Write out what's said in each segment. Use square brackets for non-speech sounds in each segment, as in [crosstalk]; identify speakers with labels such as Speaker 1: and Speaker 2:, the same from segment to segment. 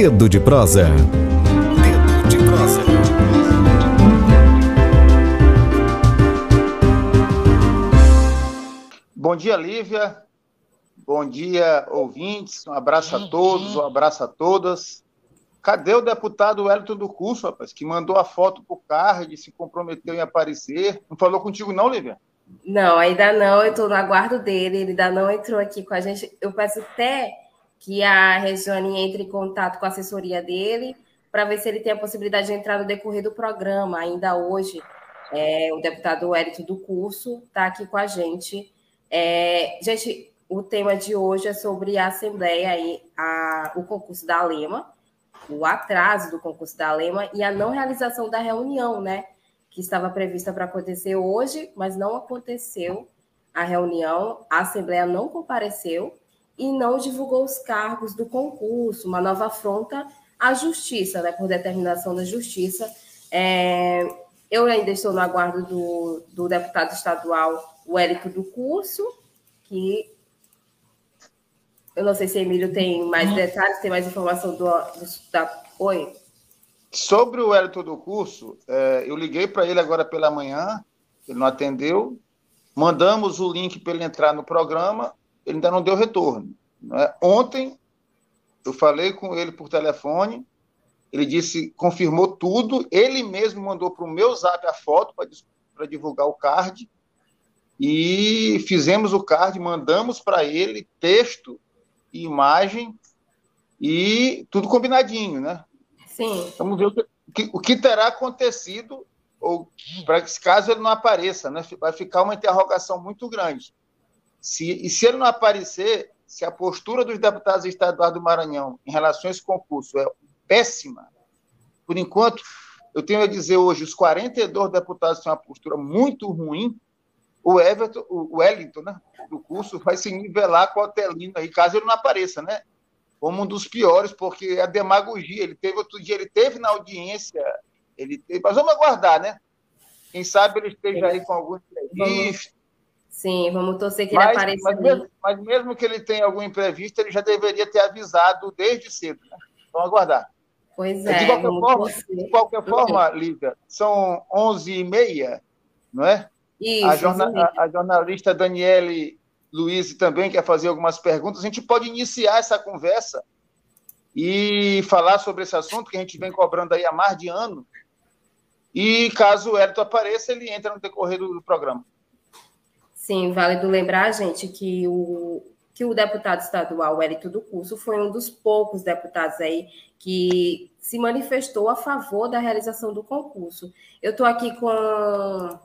Speaker 1: Dedo de prosa. Dedo de prosa.
Speaker 2: Bom dia, Lívia. Bom dia, ouvintes. Um abraço a todos, um abraço a todas. Cadê o deputado Wellington do Curso, rapaz, que mandou a foto pro card, se comprometeu em aparecer? Não falou contigo, não, Lívia?
Speaker 3: Não, ainda não. Eu estou no aguardo dele. Ele ainda não entrou aqui com a gente. Eu peço até que a Regiane entre em contato com a assessoria dele para ver se ele tem a possibilidade de entrar no decorrer do programa. Ainda hoje, é, o deputado Wellington do Curso está aqui com a gente. É, gente, o tema de hoje é sobre a Assembleia e a, o concurso da Lema o atraso do concurso da Lema e a não realização da reunião, né? Que estava prevista para acontecer hoje, mas não aconteceu a reunião, a Assembleia não compareceu e não divulgou os cargos do concurso, uma nova afronta à Justiça, né? Por determinação da Justiça. É, eu ainda estou no aguardo do, do deputado estadual Wellington do Curso, que eu não sei se Emílio tem mais detalhes, tem mais informação do, do da. Oi.
Speaker 2: Sobre o Wellington do curso, é, eu liguei para ele agora pela manhã, ele não atendeu. Mandamos o link para ele entrar no programa, ele ainda não deu retorno. Né? Ontem, eu falei com ele por telefone, ele disse, confirmou tudo, ele mesmo mandou para o meu zap a foto para divulgar o card, e fizemos o card, mandamos para ele texto imagem e tudo combinadinho, né?
Speaker 3: Sim.
Speaker 2: Vamos ver o que, o que terá acontecido, ou para que caso ele não apareça, né? Vai ficar uma interrogação muito grande. Se, e se ele não aparecer, se a postura dos deputados estaduais do Maranhão em relação a esse concurso é péssima, por enquanto, eu tenho a dizer hoje, os 42 deputados têm uma postura muito ruim, o Everton, o Wellington, né, do curso, vai se nivelar com o Otelino aí, caso ele não apareça, né? Como um dos piores, porque a demagogia, ele teve outro dia, ele teve na audiência, ele teve, mas vamos aguardar, né? Quem sabe ele esteja aí com algum imprevisto.
Speaker 3: Sim, vamos torcer que mas, ele apareça.
Speaker 2: Mas mesmo, mas mesmo, que ele tenha algum imprevisto, ele já deveria ter avisado desde cedo, né? Vamos aguardar.
Speaker 3: Pois é.
Speaker 2: De qualquer forma, de qualquer forma Lívia, são 11h30, não é?
Speaker 3: Isso,
Speaker 2: a, jorna a, jornalista Daniele Luiz também quer fazer algumas perguntas. A gente pode iniciar essa conversa e falar sobre esse assunto que a gente vem cobrando aí há mais de ano. E caso o Elton apareça, ele entra no decorrer do, do programa.
Speaker 3: Sim, válido lembrar, gente, que o, que o deputado estadual Elito do Curso foi um dos poucos deputados aí que se manifestou a favor da realização do concurso. Eu estou aqui com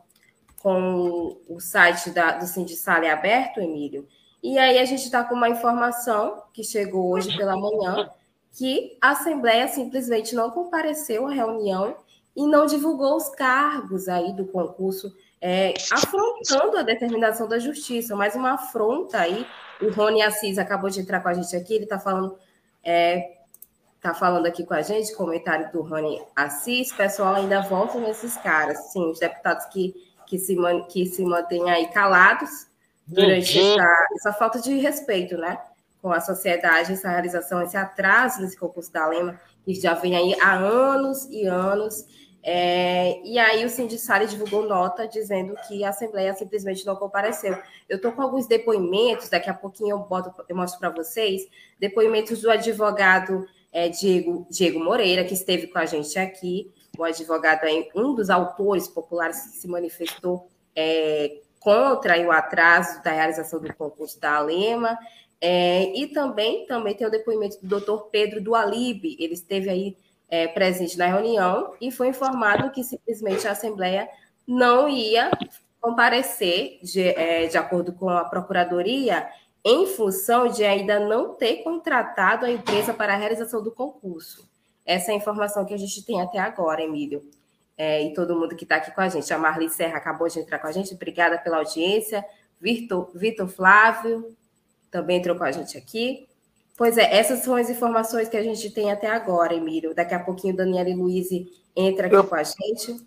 Speaker 3: com o site da, do Sindicale aberto, Emílio, e aí a gente está com uma informação que chegou hoje pela manhã, que a Assembleia simplesmente não compareceu à reunião e não divulgou os cargos aí do concurso, é, afrontando a determinação da justiça, mais uma afronta aí. O Rony Assis acabou de entrar com a gente aqui, ele está falando, é, tá falando aqui com a gente, comentário do Rony Assis, pessoal ainda volta nesses caras, sim, os deputados que que se, man, que se mantêm aí calados durante uhum. essa, essa, falta de respeito, né? Com a sociedade, essa realização, esse atraso nesse concurso da Lema, que já vem aí há anos e anos. É, e aí o Sindicale divulgou nota dizendo que a Assembleia simplesmente não compareceu. Eu estou com alguns depoimentos, daqui a pouquinho eu, boto, eu mostro para vocês, depoimentos do advogado é, Diego, Diego Moreira, que esteve com a gente aqui, o advogado é um dos autores populares que se manifestou é, contra o atraso da realização do concurso da Alema, é, e também, também tem o depoimento do doutor Pedro do Alibe, ele esteve aí é, presente na reunião e foi informado que simplesmente a Assembleia não ia comparecer, de, é, de acordo com a Procuradoria, em função de ainda não ter contratado a empresa para a realização do concurso. Essa é a informação que a gente tem até agora, Emílio. É, e todo mundo que está aqui com a gente. A Marli Serra acabou de entrar com a gente. Obrigada pela audiência. Vitor, Vitor Flávio também entrou com a gente aqui. Pois é, essas são as informações que a gente tem até agora, Emílio. Daqui a pouquinho, Daniela e Luiz entra aqui eu, com a gente.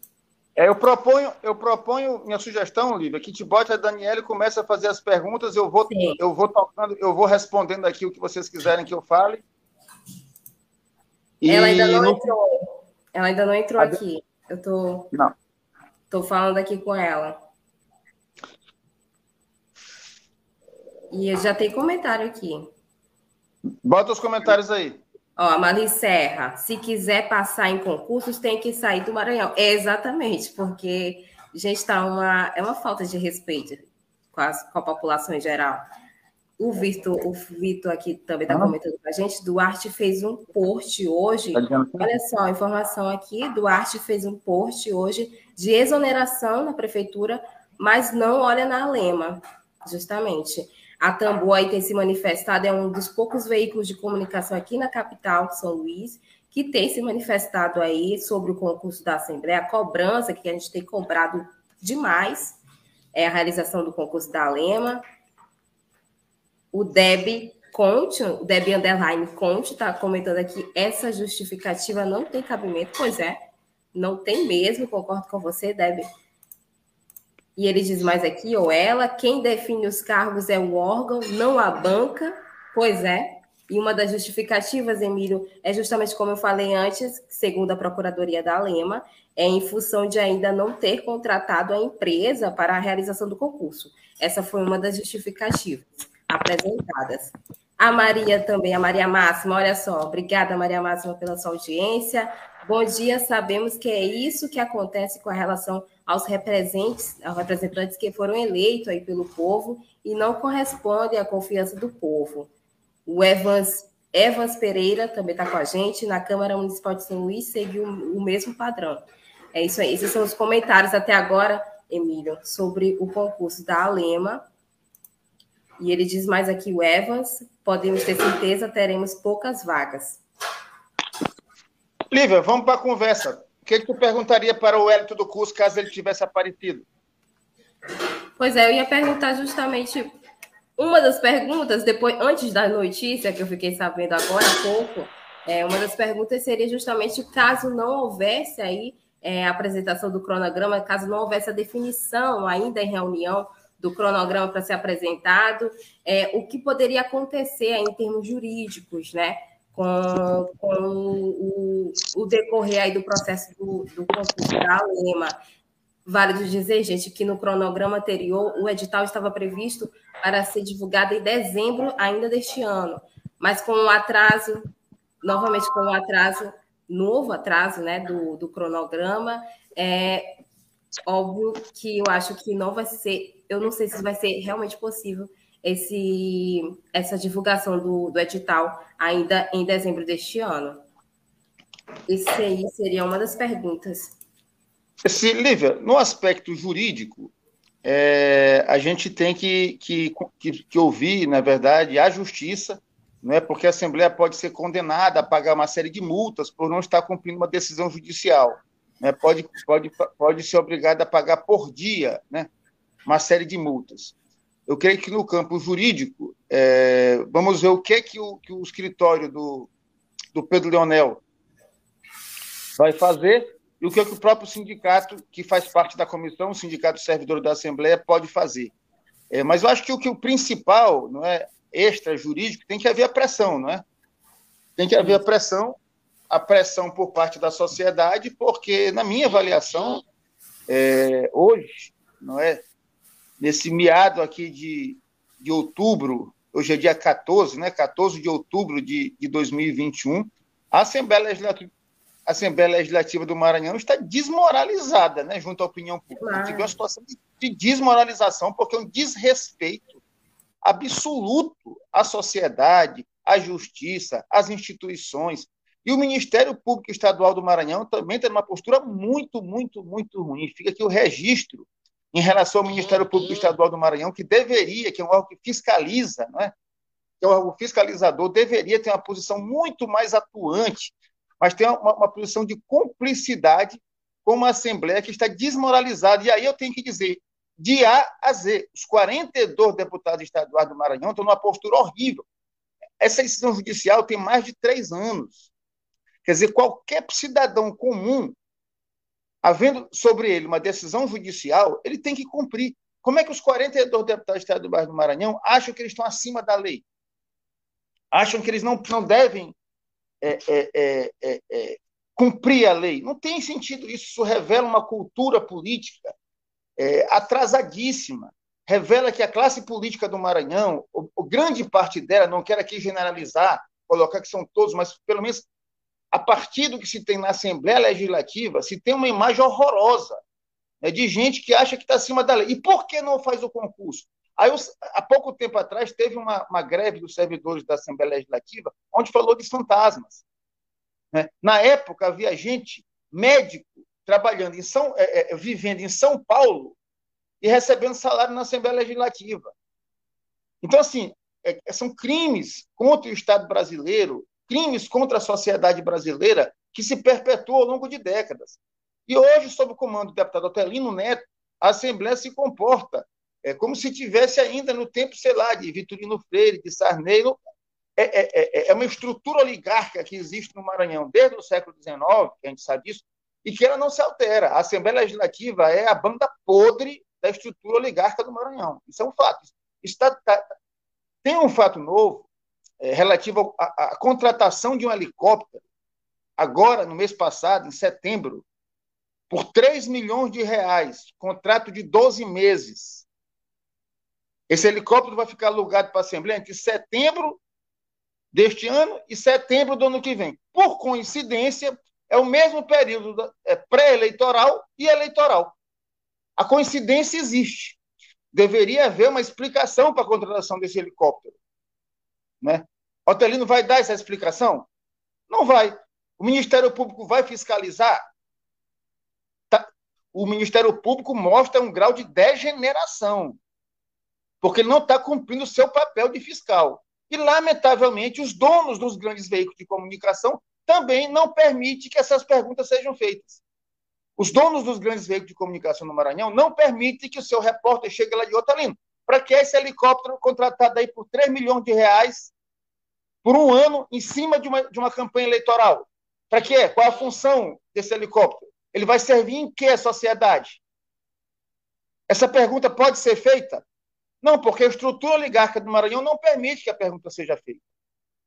Speaker 2: É, eu proponho, eu proponho minha sugestão, Lívia, que te bote a Daniela e comece a fazer as perguntas. Eu vou, eu vou tocando, eu vou respondendo aqui o que vocês quiserem que eu fale.
Speaker 3: E ela ainda não, não, entrou. Ela ainda não entrou a... aqui. Eu tô. Não. Tô falando aqui com ela. E já tem comentário aqui.
Speaker 2: Bota os comentários aí.
Speaker 3: Ó, a Mali Serra, se quiser passar em concursos, tem que sair do Maranhão. É exatamente, porque, gente, está uma, é uma falta de respeito com, as, com a população em geral. O Vitor, o Vitor aqui também está ah. comentando com a gente. Duarte fez um post hoje. Tá olha só, informação aqui. Duarte fez um post hoje de exoneração na prefeitura, mas não olha na Lema, justamente. A Tambor aí tem se manifestado, é um dos poucos veículos de comunicação aqui na capital São Luís, que tem se manifestado aí sobre o concurso da Assembleia, a cobrança que a gente tem cobrado demais, é a realização do concurso da Lema. O Deb Conte, o Deb Underline Conte está comentando aqui, essa justificativa não tem cabimento. Pois é, não tem mesmo, concordo com você, Deb. E ele diz mais aqui, ou ela, quem define os cargos é o órgão, não a banca. Pois é. E uma das justificativas, Emílio, é justamente como eu falei antes, segundo a Procuradoria da Lema, é em função de ainda não ter contratado a empresa para a realização do concurso. Essa foi uma das justificativas apresentadas. A Maria também, a Maria Máxima, olha só, obrigada, Maria Máxima, pela sua audiência. Bom dia, sabemos que é isso que acontece com a relação aos representantes, aos representantes que foram eleitos aí pelo povo e não correspondem à confiança do povo. O Evans, Evans Pereira também está com a gente, na Câmara Municipal de São Luís seguiu o mesmo padrão. É isso aí, esses são os comentários até agora, Emílio, sobre o concurso da Alema. E ele diz mais aqui, o Evans, podemos ter certeza, teremos poucas vagas.
Speaker 2: Lívia, vamos para a conversa que, que tu perguntaria para o Hélito do curso caso ele tivesse aparecido?
Speaker 3: Pois é, eu ia perguntar justamente uma das perguntas, depois, antes da notícia que eu fiquei sabendo agora há pouco, é, uma das perguntas seria justamente caso não houvesse aí é, a apresentação do cronograma, caso não houvesse a definição ainda em reunião do cronograma para ser apresentado, é, o que poderia acontecer em termos jurídicos, né? Com, com o, o, decorrer aí do processo do, do concurso da Alema. Vale dizer, gente, que no cronograma anterior o edital estava previsto para ser divulgado em dezembro ainda deste ano, mas com o atraso, novamente com o atraso, novo atraso né, do, do cronograma, é óbvio que eu acho que não vai ser, eu não sei se vai ser realmente possível esse, essa divulgação do, do edital ainda em dezembro deste ano? Esse aí seria uma das perguntas.
Speaker 2: Esse, Lívia, no aspecto jurídico, é, a gente tem que, que, que, que, ouvir, na verdade, a justiça, não é porque a Assembleia pode ser condenada a pagar uma série de multas por não estar cumprindo uma decisão judicial. Né? Pode, pode, pode ser obrigada a pagar por dia né? uma série de multas eu creio que no campo jurídico, é, vamos ver o que é que o, que o escritório do, do Pedro Leonel vai fazer e o que, é que o próprio sindicato, que faz parte da comissão, o Sindicato Servidor da Assembleia, pode fazer. É, mas eu acho que o, que o principal, não é, extra jurídico, tem que haver a pressão, não é? Tem que haver a pressão, a pressão por parte da sociedade, porque, na minha avaliação, é, hoje, não é? Nesse meado aqui de, de outubro, hoje é dia 14, né? 14 de outubro de, de 2021, a Assembleia Legislativa, a Assembleia Legislativa do Maranhão está desmoralizada, né, junto à opinião pública. Claro. Tive uma situação de, de desmoralização, porque é um desrespeito absoluto à sociedade, à justiça, às instituições. E o Ministério Público Estadual do Maranhão também tem uma postura muito, muito, muito ruim. Fica aqui o registro em relação ao Ministério Público Estadual do Maranhão, que deveria, que é um órgão que fiscaliza, não é? que é um órgão fiscalizador, deveria ter uma posição muito mais atuante, mas tem uma, uma posição de cumplicidade com uma Assembleia que está desmoralizada. E aí eu tenho que dizer, de A a Z, os 42 deputados estaduais do Maranhão estão numa postura horrível. Essa decisão judicial tem mais de três anos. Quer dizer, qualquer cidadão comum havendo sobre ele uma decisão judicial, ele tem que cumprir. Como é que os 42 deputados estaduais do Maranhão acham que eles estão acima da lei? Acham que eles não, não devem é, é, é, é, cumprir a lei. Não tem sentido isso. Isso revela uma cultura política atrasadíssima. Revela que a classe política do Maranhão, o, o grande parte dela, não quero aqui generalizar, colocar que são todos, mas pelo menos a partir do que se tem na Assembleia Legislativa, se tem uma imagem horrorosa né, de gente que acha que está acima da lei. E por que não faz o concurso? Aí, há pouco tempo atrás, teve uma, uma greve dos servidores da Assembleia Legislativa, onde falou de fantasmas. Né? Na época, havia gente, médico, trabalhando em São, é, é, vivendo em São Paulo e recebendo salário na Assembleia Legislativa. Então, assim, é, são crimes contra o Estado brasileiro, crimes contra a sociedade brasileira que se perpetuam ao longo de décadas. E hoje, sob o comando do deputado Otelino Neto, a Assembleia se comporta é como se tivesse ainda no tempo, sei lá, de Vitorino Freire, de Sarney. É, é, é, é uma estrutura oligárquica que existe no Maranhão desde o século XIX, que a gente sabe disso, e que ela não se altera. A Assembleia Legislativa é a banda podre da estrutura oligárquica do Maranhão. Isso é um fato. Está, tá, tem um fato novo é, relativo à, à contratação de um helicóptero, agora, no mês passado, em setembro, por 3 milhões de reais, contrato de 12 meses. Esse helicóptero vai ficar alugado para a Assembleia entre setembro deste ano e setembro do ano que vem. Por coincidência, é o mesmo período é pré-eleitoral e eleitoral. A coincidência existe. Deveria haver uma explicação para a contratação desse helicóptero. Né? Otelino vai dar essa explicação? Não vai. O Ministério Público vai fiscalizar? Tá. O Ministério Público mostra um grau de degeneração porque ele não está cumprindo o seu papel de fiscal. E, lamentavelmente, os donos dos grandes veículos de comunicação também não permitem que essas perguntas sejam feitas. Os donos dos grandes veículos de comunicação no Maranhão não permitem que o seu repórter chegue lá de Otalino. Para que esse helicóptero contratado aí por 3 milhões de reais por um ano em cima de uma, de uma campanha eleitoral? Para quê? Qual é a função desse helicóptero? Ele vai servir em que a sociedade? Essa pergunta pode ser feita? Não, porque a estrutura oligárquica do Maranhão não permite que a pergunta seja feita.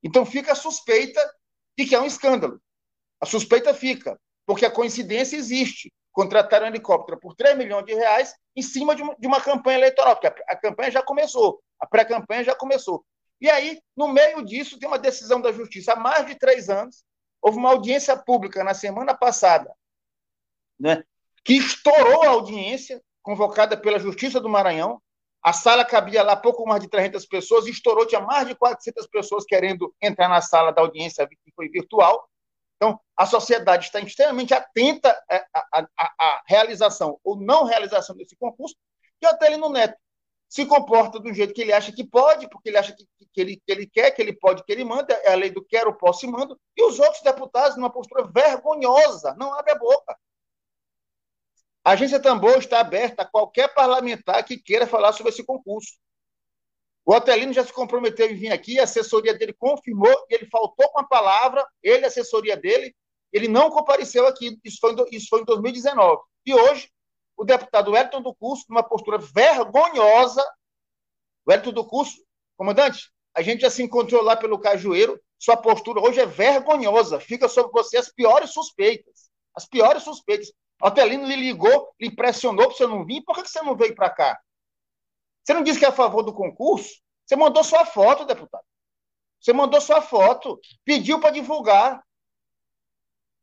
Speaker 2: Então fica a suspeita de que é um escândalo. A suspeita fica, porque a coincidência existe. Contratar um helicóptero por 3 milhões de reais em cima de uma, campanha eleitoral, porque a campanha já começou, a pré-campanha já começou. E aí, no meio disso, tem uma decisão da Justiça há mais de três anos. Houve uma audiência pública na semana passada, né, que estourou a audiência convocada pela Justiça do Maranhão, a sala cabia lá pouco mais de 300 pessoas, estourou, tinha mais de 400 pessoas querendo entrar na sala da audiência, que foi virtual. Então, a sociedade está extremamente atenta à, à, à realização ou não realização desse concurso, e o Otelino Neto se comporta do jeito que ele acha que pode, porque ele acha que, que, ele, que ele quer, que ele pode, que ele manda, é a lei do quero, posso e mando, e os outros deputados, numa postura vergonhosa, não abre a boca. A agência Tambor está aberta a qualquer parlamentar que queira falar sobre esse concurso. O Otelino já se comprometeu em vir aqui, a assessoria dele confirmou, ele faltou com a palavra, ele, a assessoria dele, ele não compareceu aqui, isso foi, isso foi em 2019. E hoje, o deputado Wellington do Curso, numa postura vergonhosa, Wellington do Curso, comandante, a gente já se encontrou lá pelo Cajueiro, sua postura hoje é vergonhosa, fica sobre você as piores suspeitas, as piores suspeitas. Otelino lhe ligou, lhe pressionou para você não vir. Por que você não veio para cá? Você não disse que é a favor do concurso? Você mandou sua foto, deputado. Você mandou sua foto, pediu para divulgar.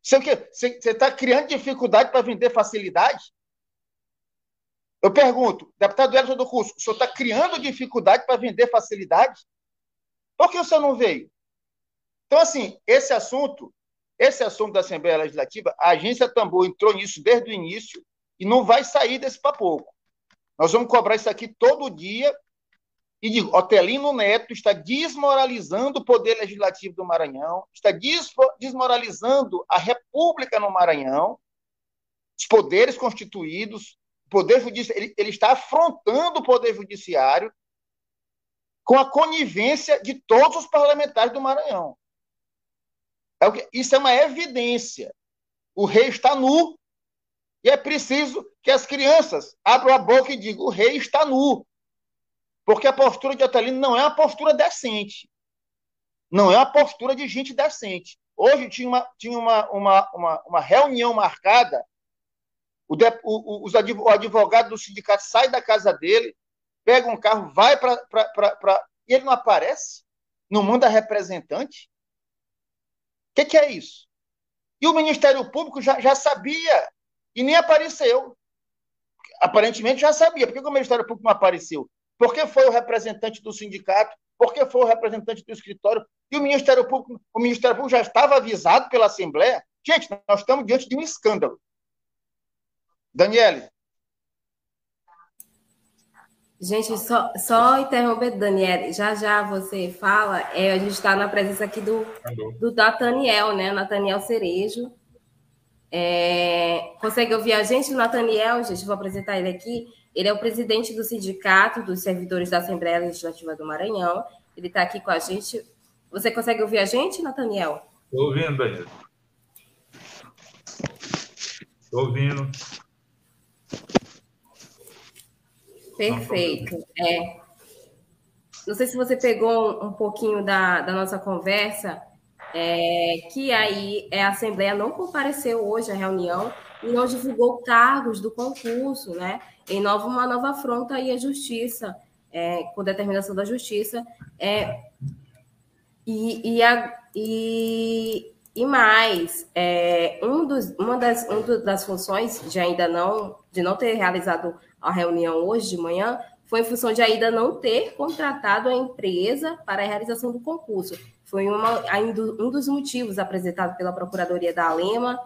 Speaker 2: Você está criando dificuldade para vender facilidade? Eu pergunto, deputado Elton do curso, o senhor está criando dificuldade para vender facilidade? Por que o senhor não veio? Então, assim, esse assunto esse assunto da Assembleia Legislativa, a agência Tambor entrou nisso desde o início e não vai sair desse para pouco. Nós vamos cobrar isso aqui todo dia. E digo, Otelino Neto está desmoralizando o poder legislativo do Maranhão, está desmoralizando a República no Maranhão, os poderes constituídos, poder judiciário, ele, ele está afrontando o poder judiciário com a conivência de todos os parlamentares do Maranhão. É que, isso é uma evidência. O rei está nu e é preciso que as crianças abram a boca e digam: o rei está nu. Porque a postura de Otelino não é uma postura decente. Não é uma postura de gente decente. Hoje tinha uma, tinha uma, uma, uma, uma reunião marcada, o, de, o, o, o advogado do sindicato sai da casa dele, pega um carro, vai para. E ele não aparece no manda representante? O que, que, é isso? E o Ministério Público já, já sabia e nem apareceu. Aparentemente já sabia. Por que o Ministério Público não apareceu? Porque foi o representante do sindicato, porque foi o representante do escritório, e o Ministério Público, o Ministério Público já estava avisado pela Assembleia. Gente, nós estamos diante de um escândalo. Daniele.
Speaker 3: Gente, só, só interromper, Daniele, já já você fala, é, a gente está na presença aqui do, do Nathaniel, né? Nathaniel Cerejo. É, consegue ouvir a gente, Nathaniel? Gente, vou apresentar ele aqui. Ele é o presidente do Sindicato dos Servidores da Assembleia Legislativa do Maranhão. Ele está aqui com a gente. Você consegue ouvir a gente, Nathaniel?
Speaker 4: Estou ouvindo, Daniel. Estou ouvindo.
Speaker 3: Perfeito. É. Não sei se você pegou um pouquinho da, da nossa conversa, é, que aí é, a Assembleia não compareceu hoje à reunião e não divulgou cargos do concurso, né? Em nova, uma nova afronta aí à justiça, é, com determinação da justiça. É, e, e, a, e, e mais, é, um dos, uma das, das funções de ainda não, de não ter realizado a reunião hoje de manhã, foi em função de ainda não ter contratado a empresa para a realização do concurso. Foi uma, um dos motivos apresentado pela Procuradoria da Alema.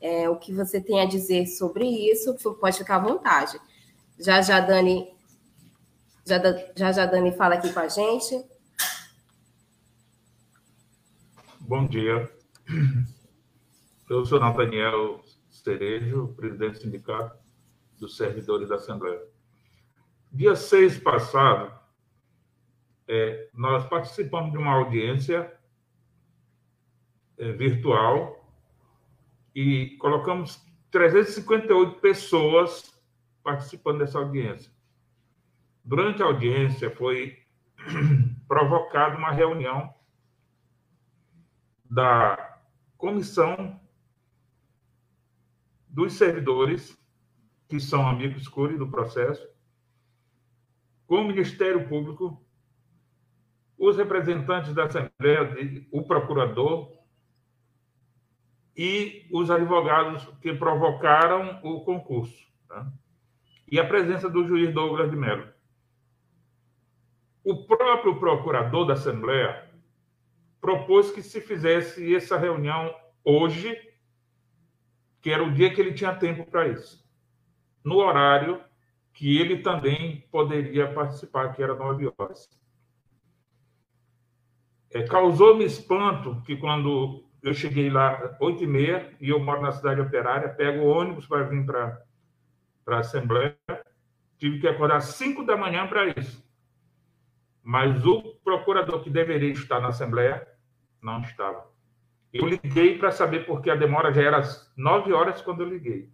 Speaker 3: É, o que você tem a dizer sobre isso, pode ficar à vontade. Já já Dani, já, já, já Dani fala aqui com a gente.
Speaker 4: Bom dia. Eu sou Nathaniel Cerejo, presidente do Sindicato dos Servidores da Assembleia. Dia 6 passado, é, nós participamos de uma audiência é, virtual e colocamos 358 pessoas participando dessa audiência. Durante a audiência foi [clears throat] provocada uma reunião da comissão dos servidores, que são amigos escuros do processo, com o Ministério Público, os representantes da Assembleia, o procurador e os advogados que provocaram o concurso. Tá? E a presença do juiz Douglas de Mello. O próprio procurador da Assembleia propôs que se fizesse essa reunião hoje, que era o dia que ele tinha tempo para isso, no horário que ele também poderia participar, que era nove horas. É, Causou-me espanto que quando eu cheguei lá oito e meia e eu moro na cidade operária, pego o ônibus para vir para a Assembleia, tive que acordar cinco da manhã para isso. Mas o procurador que deveria estar na Assembleia não estava. Eu liguei para saber porque a demora já era nove horas quando eu liguei.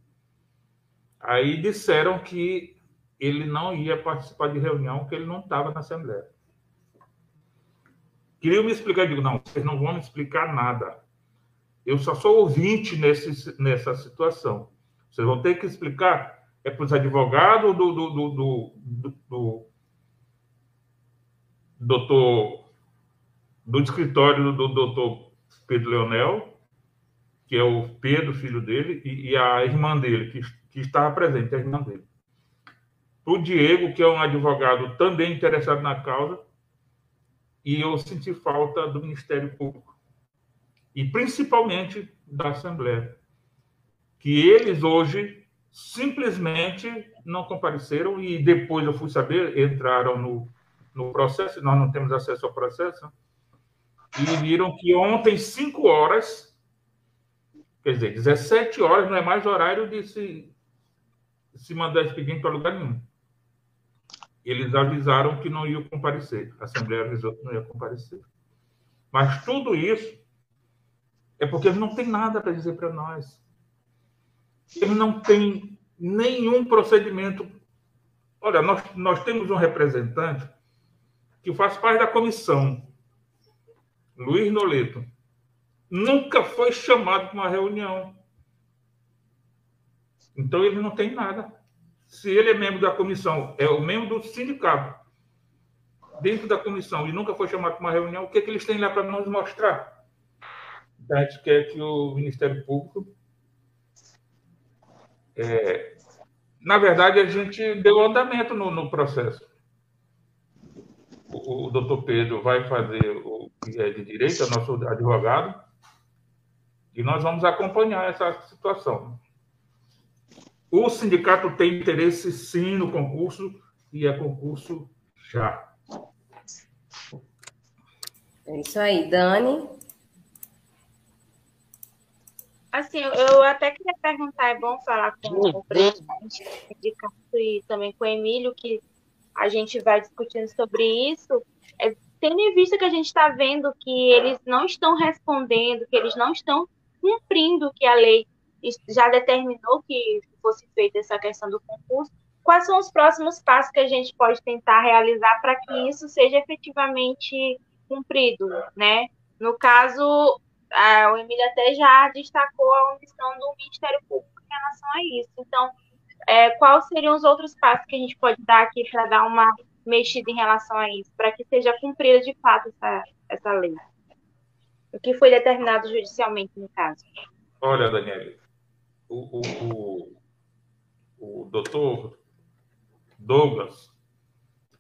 Speaker 4: Aí disseram que ele não ia participar de reunião, que ele não estava na Assembleia. Queria me explicar, eu digo, não, vocês não vão me explicar nada. Eu só sou ouvinte nesse, nessa situação. Vocês vão ter que explicar é para os advogados do, do, do, do, do, do doutor do escritório do doutor Pedro Leonel, que é o Pedro, filho dele, e, e a irmã dele, que, que estava presente, a irmã dele. O Diego, que é um advogado também interessado na causa, e eu senti falta do Ministério Público, e principalmente da Assembleia, que eles hoje simplesmente não compareceram, e depois eu fui saber, entraram no, no processo, nós não temos acesso ao processo, e viram que ontem, 5 horas, quer dizer, 17 horas não é mais horário de se, se mandar expediente para lugar nenhum. Eles avisaram que não iam comparecer. A Assembleia avisou que não ia comparecer. Mas tudo isso é porque eles não têm nada para dizer para nós. Eles não têm nenhum procedimento. Olha, nós, nós temos um representante que faz parte da comissão Luiz Noleto, nunca foi chamado para uma reunião. Então ele não tem nada. Se ele é membro da comissão, é o membro do sindicato, dentro da comissão, e nunca foi chamado para uma reunião, o que, é que eles têm lá para nos mostrar? A gente quer que o Ministério Público. É, na verdade, a gente deu andamento no, no processo. O, o doutor Pedro vai fazer o que é de direito, é nosso advogado, e nós vamos acompanhar essa situação. O sindicato tem interesse, sim, no concurso, e é concurso já.
Speaker 3: É isso aí, Dani.
Speaker 5: Assim, eu até queria perguntar, é bom falar com o presidente do sindicato e também com o Emílio, que a gente vai discutindo sobre isso, é, tendo em vista que a gente está vendo que eles não estão respondendo, que eles não estão cumprindo o que a lei já determinou que fosse feita essa questão do concurso, quais são os próximos passos que a gente pode tentar realizar para que isso seja efetivamente cumprido, né? No caso, a, o Emílio até já destacou a omissão do Ministério Público em relação a isso. Então, é, quais seriam os outros passos que a gente pode dar aqui para dar uma mexida em relação a isso, para que seja cumprida de fato essa, essa lei? O que foi determinado judicialmente no caso?
Speaker 4: Olha, Daniela, o, o, o, o doutor Douglas,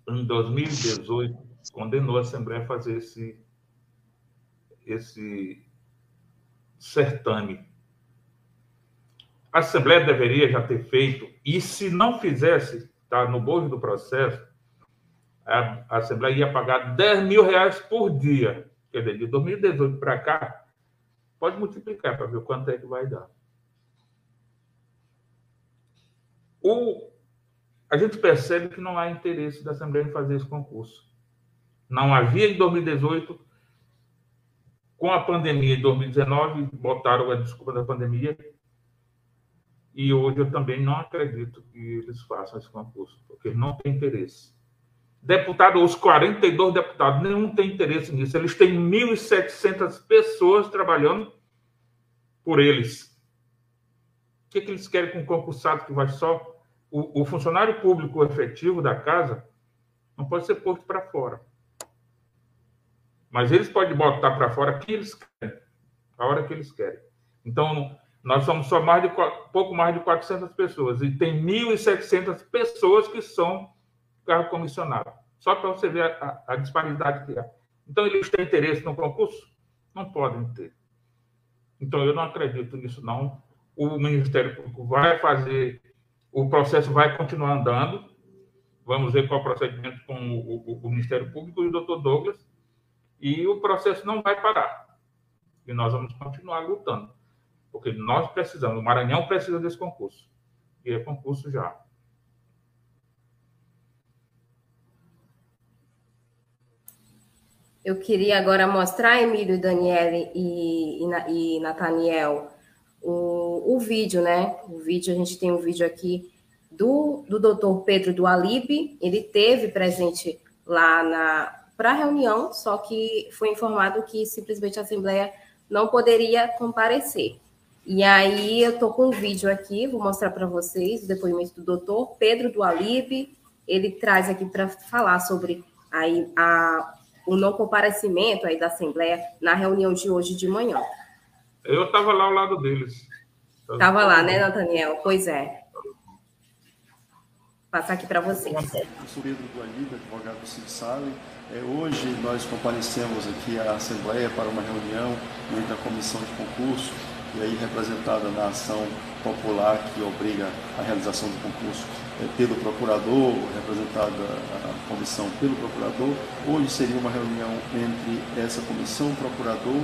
Speaker 4: em 2018, condenou a Assembleia a fazer esse, esse certame. A Assembleia deveria já ter feito, e se não fizesse, tá, no bojo do processo, a, Assembleia ia pagar 10 mil reais por dia. Quer dizer, de 2018 para cá, pode multiplicar para ver quanto é que vai dar. O, a gente percebe que não há interesse da Assembleia em fazer esse concurso. Não havia em 2018. Com a pandemia de 2019, botaram a desculpa da pandemia. E hoje eu também não acredito que eles façam esse concurso, porque não tem interesse. Deputado, os 42 deputados, nenhum tem interesse nisso. Eles têm 1.700 pessoas trabalhando por eles. O que, que eles querem com um concursado que vai só o, o funcionário público efetivo da casa não pode ser posto para fora. Mas eles podem botar para fora quem eles querem, a hora que eles querem. Então, nós somos só mais de pouco mais de 400 pessoas e tem 1.700 pessoas que são carro comissionado. Só para você ver a, a, a disparidade que é. Então, eles têm interesse no concurso? Não podem ter. Então, eu não acredito nisso, não. O Ministério Público vai fazer o processo vai continuar andando. Vamos ver qual procedimento com o, o, o Ministério Público e o doutor Douglas. E o processo não vai parar. E nós vamos continuar lutando. Porque nós precisamos, o Maranhão precisa desse concurso. E é concurso já.
Speaker 3: Eu queria agora mostrar, Emílio, Daniele e, e, e Nathaniel, o, o vídeo, né? O vídeo, a gente tem um vídeo aqui do, do doutor Pedro do Alibe, ele teve presente lá na para a reunião, só que foi informado que simplesmente a Assembleia não poderia comparecer. E aí eu tô com um vídeo aqui, vou mostrar para vocês o depoimento do doutor Pedro do Alibe. Ele traz aqui para falar sobre aí a, o não comparecimento aí da Assembleia na reunião de hoje de manhã.
Speaker 4: Eu estava lá ao lado deles.
Speaker 3: Estava lá, né, Nathaniel? Pois é. Vou passar aqui para vocês.
Speaker 6: Eu sou Pedro Gualida, advogado do Cid É, hoje nós comparecemos aqui à Assembleia para uma reunião entre a Comissão de Concurso e aí representada na ação popular que obriga a realização do concurso é, pelo procurador, representada a comissão pelo procurador. Hoje seria uma reunião entre essa comissão, o procurador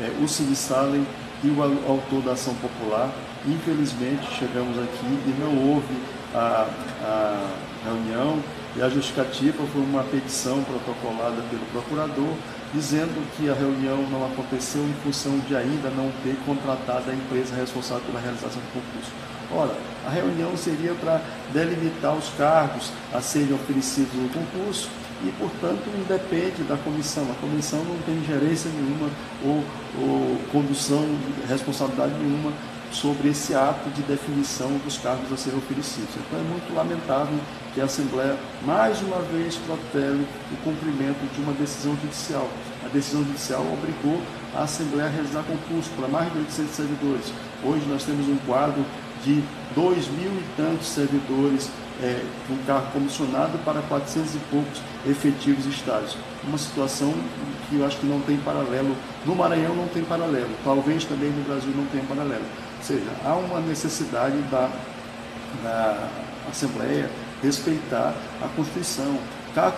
Speaker 6: é, o Salem e o autor da ação popular. Infelizmente, chegamos aqui e não houve a, a reunião e a justificativa foi uma petição protocolada pelo procurador dizendo que a reunião não aconteceu em função de ainda não ter contratado a empresa responsável pela realização do concurso. Ora, a reunião seria para delimitar os cargos a serem oferecidos no concurso e, portanto, independe da comissão. A comissão não tem gerência nenhuma ou, ou condução, responsabilidade nenhuma sobre esse ato de definição dos cargos a serem oferecidos. Então é muito lamentável que a Assembleia, mais uma vez, protele o cumprimento de uma decisão judicial. A decisão judicial obrigou a Assembleia a realizar concurso para mais de 800 servidores. Hoje nós temos um quadro de dois mil e tantos servidores é, cargo comissionado para 400 e poucos efetivos estádios. Uma situação que eu acho que não tem paralelo. No Maranhão não tem paralelo, talvez também no Brasil não tenha paralelo. Ou seja, há uma necessidade da, da Assembleia respeitar a Constituição.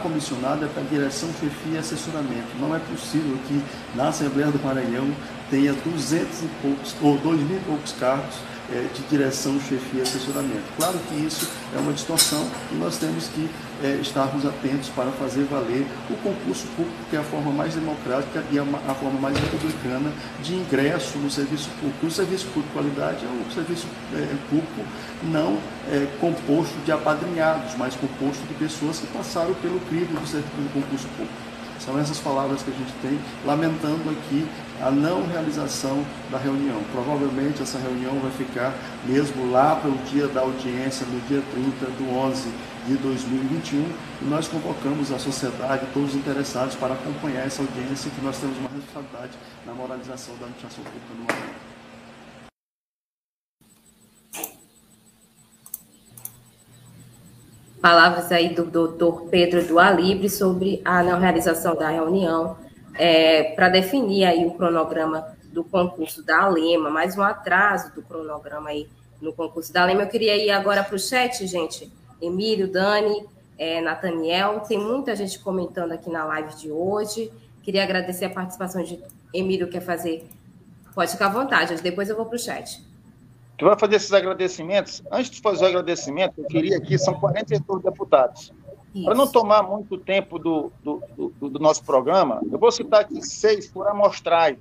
Speaker 6: Comissionado é para direção, chefia e assessoramento. Não é possível que na Assembleia do Maranhão tenha 200 e poucos, ou 2 mil e poucos cargos é, de direção, chefia e assessoramento. Claro que isso é uma distorção e nós temos que é, estarmos atentos para fazer valer o concurso público, que é a forma mais democrática e a, a forma mais republicana de ingresso no serviço público. O serviço público de qualidade é um serviço é, público não é, composto de apadrinhados, mas composto de pessoas que passaram pelo crivo do, do concurso público. São essas palavras que a gente tem, lamentando aqui a não realização da reunião. Provavelmente essa reunião vai ficar mesmo lá pelo dia da audiência, no dia 30 do 11 de 2021, e nós convocamos a sociedade, todos os interessados, para acompanhar essa audiência, que nós temos uma responsabilidade na moralização da administração pública no Maranhão.
Speaker 3: Palavras aí do doutor Pedro do Alibre sobre a não realização da reunião, é, para definir aí o cronograma do concurso da Alema, mais um atraso do cronograma aí no concurso da Alema. Eu queria ir agora para o chat, gente. Emílio, Dani, é, Nathaniel, tem muita gente comentando aqui na live de hoje. Queria agradecer a participação de Emílio, quer fazer. Pode ficar à vontade, depois eu vou para o chat.
Speaker 2: Tu vai fazer esses agradecimentos. Antes de fazer o agradecimento, eu queria aqui, são 42 deputados. Para não tomar muito tempo do, do, do, do, nosso programa, eu vou citar aqui seis por amostragem.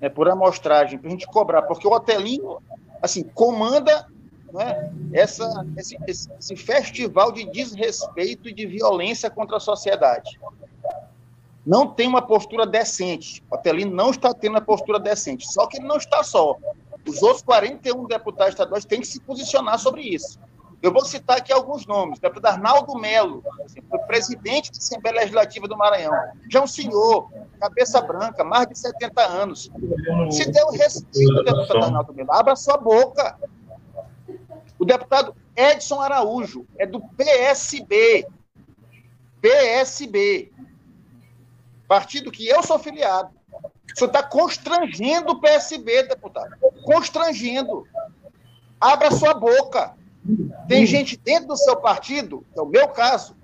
Speaker 2: Né, por amostragem, para a gente cobrar, porque o Otelino, assim, comanda né, essa, esse, esse festival de desrespeito e de violência contra a sociedade. Não tem uma postura decente. O Otelino não está tendo uma postura decente. Só que ele não está só. Os outros 41 deputados estaduais têm que se posicionar sobre isso. Eu vou citar aqui alguns nomes. O deputado Arnaldo Melo, foi presidente da Assembleia Legislativa do Maranhão. Já é um senhor, cabeça branca, mais de 70 anos. Se deu respeito, deputado Arnaldo Melo. Abra sua boca. O deputado Edson Araújo, é do PSB. PSB. Partido que eu sou filiado. Você está constrangendo o PSB, deputado. Constrangendo. Abra sua boca. Tem gente dentro do seu partido, é o meu caso,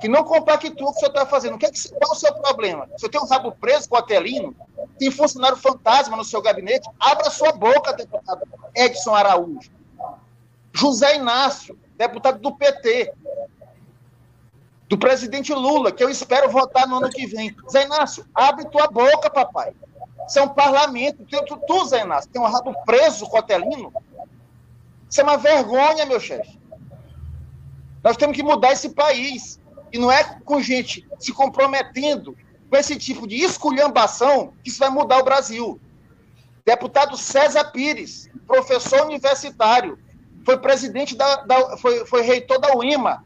Speaker 2: que não compactua com o que o senhor está fazendo. O que é que, qual é o seu problema? O senhor tem um rabo preso com o Atelino? Tem funcionário fantasma no seu gabinete? Abra sua boca, deputado Edson Araújo. José Inácio, deputado do PT do presidente Lula, que eu espero votar no ano que vem. Zé Inácio, abre tua boca, papai. Isso é um parlamento. Tu, tu Zé Inácio, tem um rabo preso, cotelino. Isso é uma vergonha, meu chefe. Nós temos que mudar esse país. E não é com gente se comprometendo com esse tipo de esculhambação que isso vai mudar o Brasil. Deputado César Pires, professor universitário, foi presidente da, da foi, foi reitor da UIMA,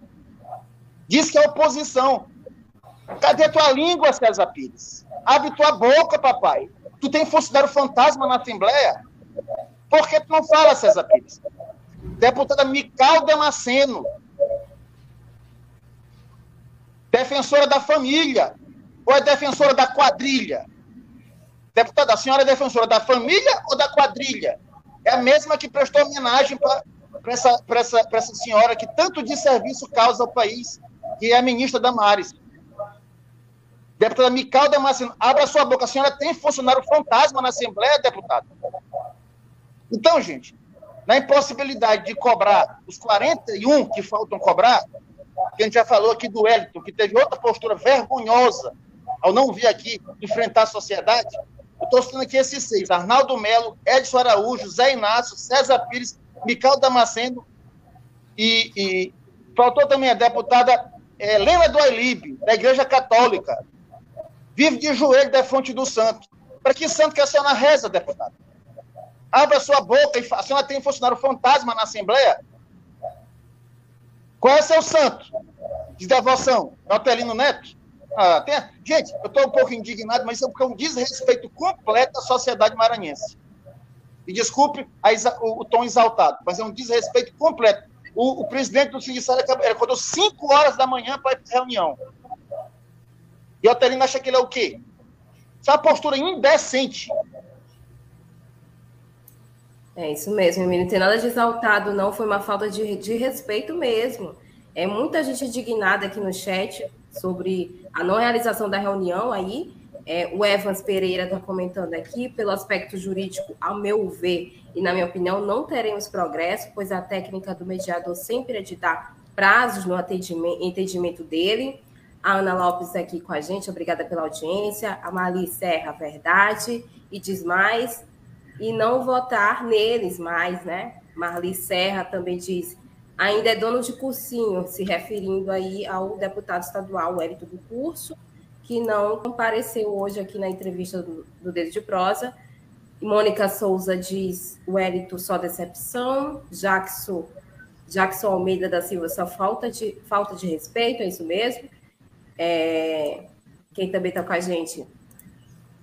Speaker 2: Diz que é oposição. Cadê tua língua, César Pires? Abre tua boca, papai. Tu tem funcionário fantasma na Assembleia? Por que tu não fala, César Pires? Deputada Mical Damasceno, defensora da família, ou é defensora da quadrilha? Deputada, a senhora é defensora da família ou da quadrilha? É a mesma que prestou homenagem para essa, essa, essa senhora que tanto de serviço causa ao país que é a ministra Damares. Deputada Mical Damasceno, abra sua boca. A senhora tem funcionário fantasma na Assembleia, deputado? Então, gente, na impossibilidade de cobrar os 41 que faltam cobrar, que a gente já falou aqui do Wellington, que teve outra postura vergonhosa ao não vir aqui enfrentar a sociedade, eu estou citando aqui esses seis: Arnaldo Melo, Edson Araújo, Zé Inácio, César Pires, Mical Damasceno e, e faltou também a deputada é, lembra do Ailib, da Igreja Católica. Vive de joelho da fonte do santo. Para que santo que a senhora reza, deputado? Abra sua boca e a senhora tem funcionário fantasma na Assembleia? Qual é seu santo de devoção? É Otelino Neto? Ah, tem... Gente, eu estou um pouco indignado, mas isso é um desrespeito completo à sociedade maranhense. E desculpe o, o, tom exaltado, mas é um desrespeito completo. O, o presidente do sindicato acordou 5 horas da manhã para ir para reunião. E o Otelino acha que ele é o quê? É uma postura indecente.
Speaker 3: É isso mesmo, Emílio. Não tem nada de exaltado, não. Foi uma falta de, de respeito mesmo. É muita gente indignada aqui no chat sobre a não realização da reunião aí. É, o Evans Pereira está comentando aqui, pelo aspecto jurídico, ao meu ver e na minha opinião, não teremos progresso, pois a técnica do mediador sempre é de dar prazos no entendimento dele. A Ana Lopes aqui com a gente, obrigada pela audiência. A Mali Serra, verdade. E diz mais, e não votar neles mais, né? Marli Serra também diz, ainda é dono de cursinho, se referindo aí ao deputado estadual Hélito do Curso, que não compareceu hoje aqui na entrevista do, do Dedo de Prosa. Mônica Souza diz, o Hélito só decepção, Jackson, Jackson Almeida da Silva só falta de, falta de respeito, é isso mesmo. É, quem também está com a gente?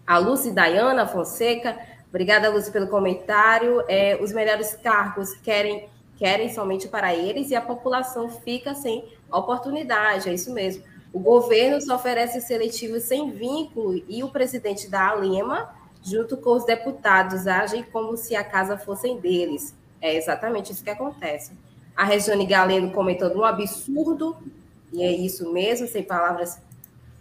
Speaker 3: A Lucy Dayana Fonseca, Obrigada, Lúcia, pelo comentário. É, os melhores cargos querem, querem somente para eles e a população fica sem oportunidade, é isso mesmo. O governo só oferece seletivos sem vínculo e o presidente da Alema, junto com os deputados, agem como se a casa fossem deles. É exatamente isso que acontece. A Regiane Galeno comentando um absurdo, e é isso mesmo, sem palavras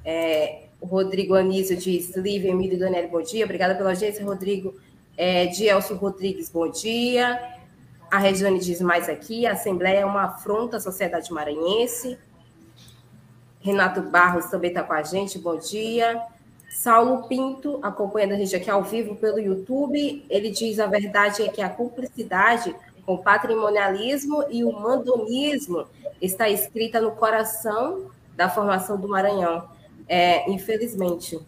Speaker 3: é, o Rodrigo Anísio diz, Lívia, Emílio e Daniel, bom dia. Obrigada pela audiência, Rodrigo. É, Dielso Rodrigues, bom dia. A Regiane diz mais aqui, a Assembleia é uma afronta à sociedade maranhense. Renato Barros também está com a gente, bom dia. Saulo Pinto, acompanhando a gente aqui ao vivo pelo YouTube, ele diz a verdade é que a cumplicidade com patrimonialismo e o mandonismo está escrita no coração da formação do Maranhão. É, infelizmente.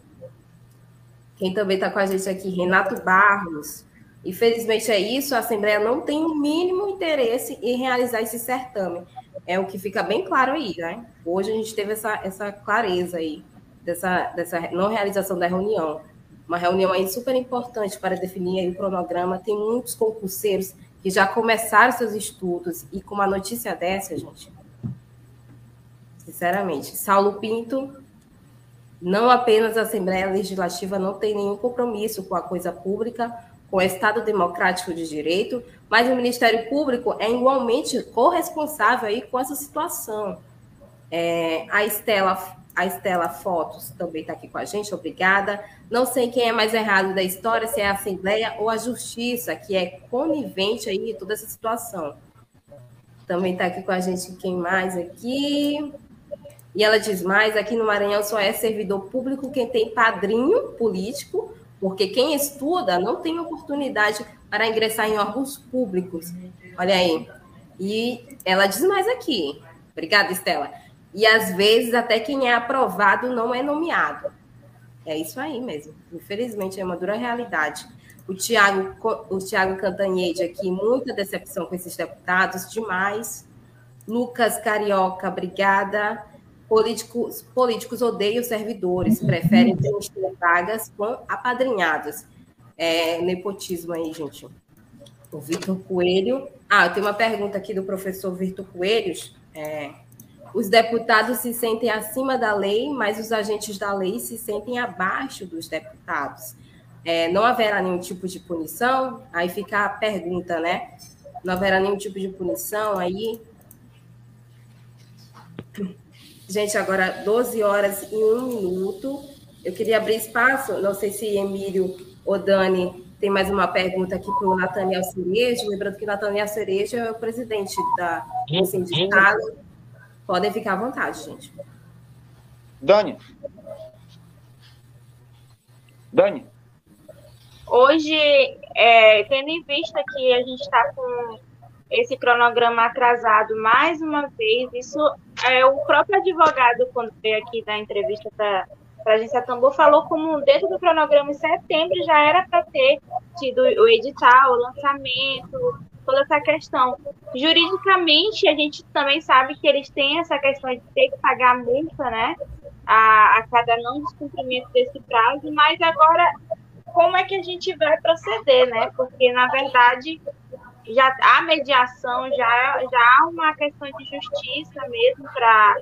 Speaker 3: Quem também está com a gente aqui, Renato Barros. Infelizmente é isso, a Assembleia não tem o mínimo interesse em realizar esse certame. É o que fica bem claro aí, né? Hoje a gente teve essa, essa clareza aí, dessa, dessa não realização da reunião. Uma reunião aí super importante para definir o cronograma. Tem muitos concurseiros que já começaram seus estudos e com uma notícia dessa, gente, sinceramente, Saulo Pinto não apenas a Assembleia Legislativa não tem nenhum compromisso com a coisa pública, com o Estado Democrático de Direito, mas o Ministério Público é igualmente corresponsável aí com essa situação. É, a Estela a Estela Fotos também está aqui com a gente, obrigada. Não sei quem é mais errado da história, se é a Assembleia ou a Justiça, que é conivente aí toda essa situação. Também está aqui com a gente quem mais aqui. E ela diz mais: aqui no Maranhão só é servidor público quem tem padrinho político, porque quem estuda não tem oportunidade para ingressar em órgãos públicos. Olha aí. E ela diz mais aqui. Obrigada, Estela. E às vezes até quem é aprovado não é nomeado. É isso aí mesmo. Infelizmente é uma dura realidade. O Tiago o Tiago Cantanhede aqui, muita decepção com esses deputados, demais. Lucas Carioca, obrigada. Políticos, políticos odeiam servidores, preferem preencher vagas com apadrinhados. É, nepotismo aí, gente. O Vitor Coelho. Ah, eu tenho uma pergunta aqui do professor Vitor Coelhos. É, os deputados se sentem acima da lei, mas os agentes da lei se sentem abaixo dos deputados. É, não haverá nenhum tipo de punição? Aí fica a pergunta, né? Não haverá nenhum tipo de punição aí? Gente, agora 12 horas e 1 minuto. Eu queria abrir espaço, não sei se Emílio ou Dani tem mais uma pergunta aqui para o Nathaniel Cerejo. Lembrando que Nathaniel Cerejo é o presidente da, do sindicato. Podem ficar à vontade, gente.
Speaker 2: Dani. Dani.
Speaker 5: Hoje, é, tendo em vista que a gente está com esse cronograma atrasado mais uma vez. Isso é o próprio advogado, quando veio aqui dar entrevista para a agência Tambor, falou como dentro do cronograma em setembro já era para ter tido o edital, o lançamento, toda essa questão. Juridicamente, a gente também sabe que eles têm essa questão de ter que pagar multa, né? A, a cada não descumprimento desse prazo, mas agora como é que a gente vai proceder, né? Porque, na verdade, já a mediação já, já há uma questão de justiça mesmo para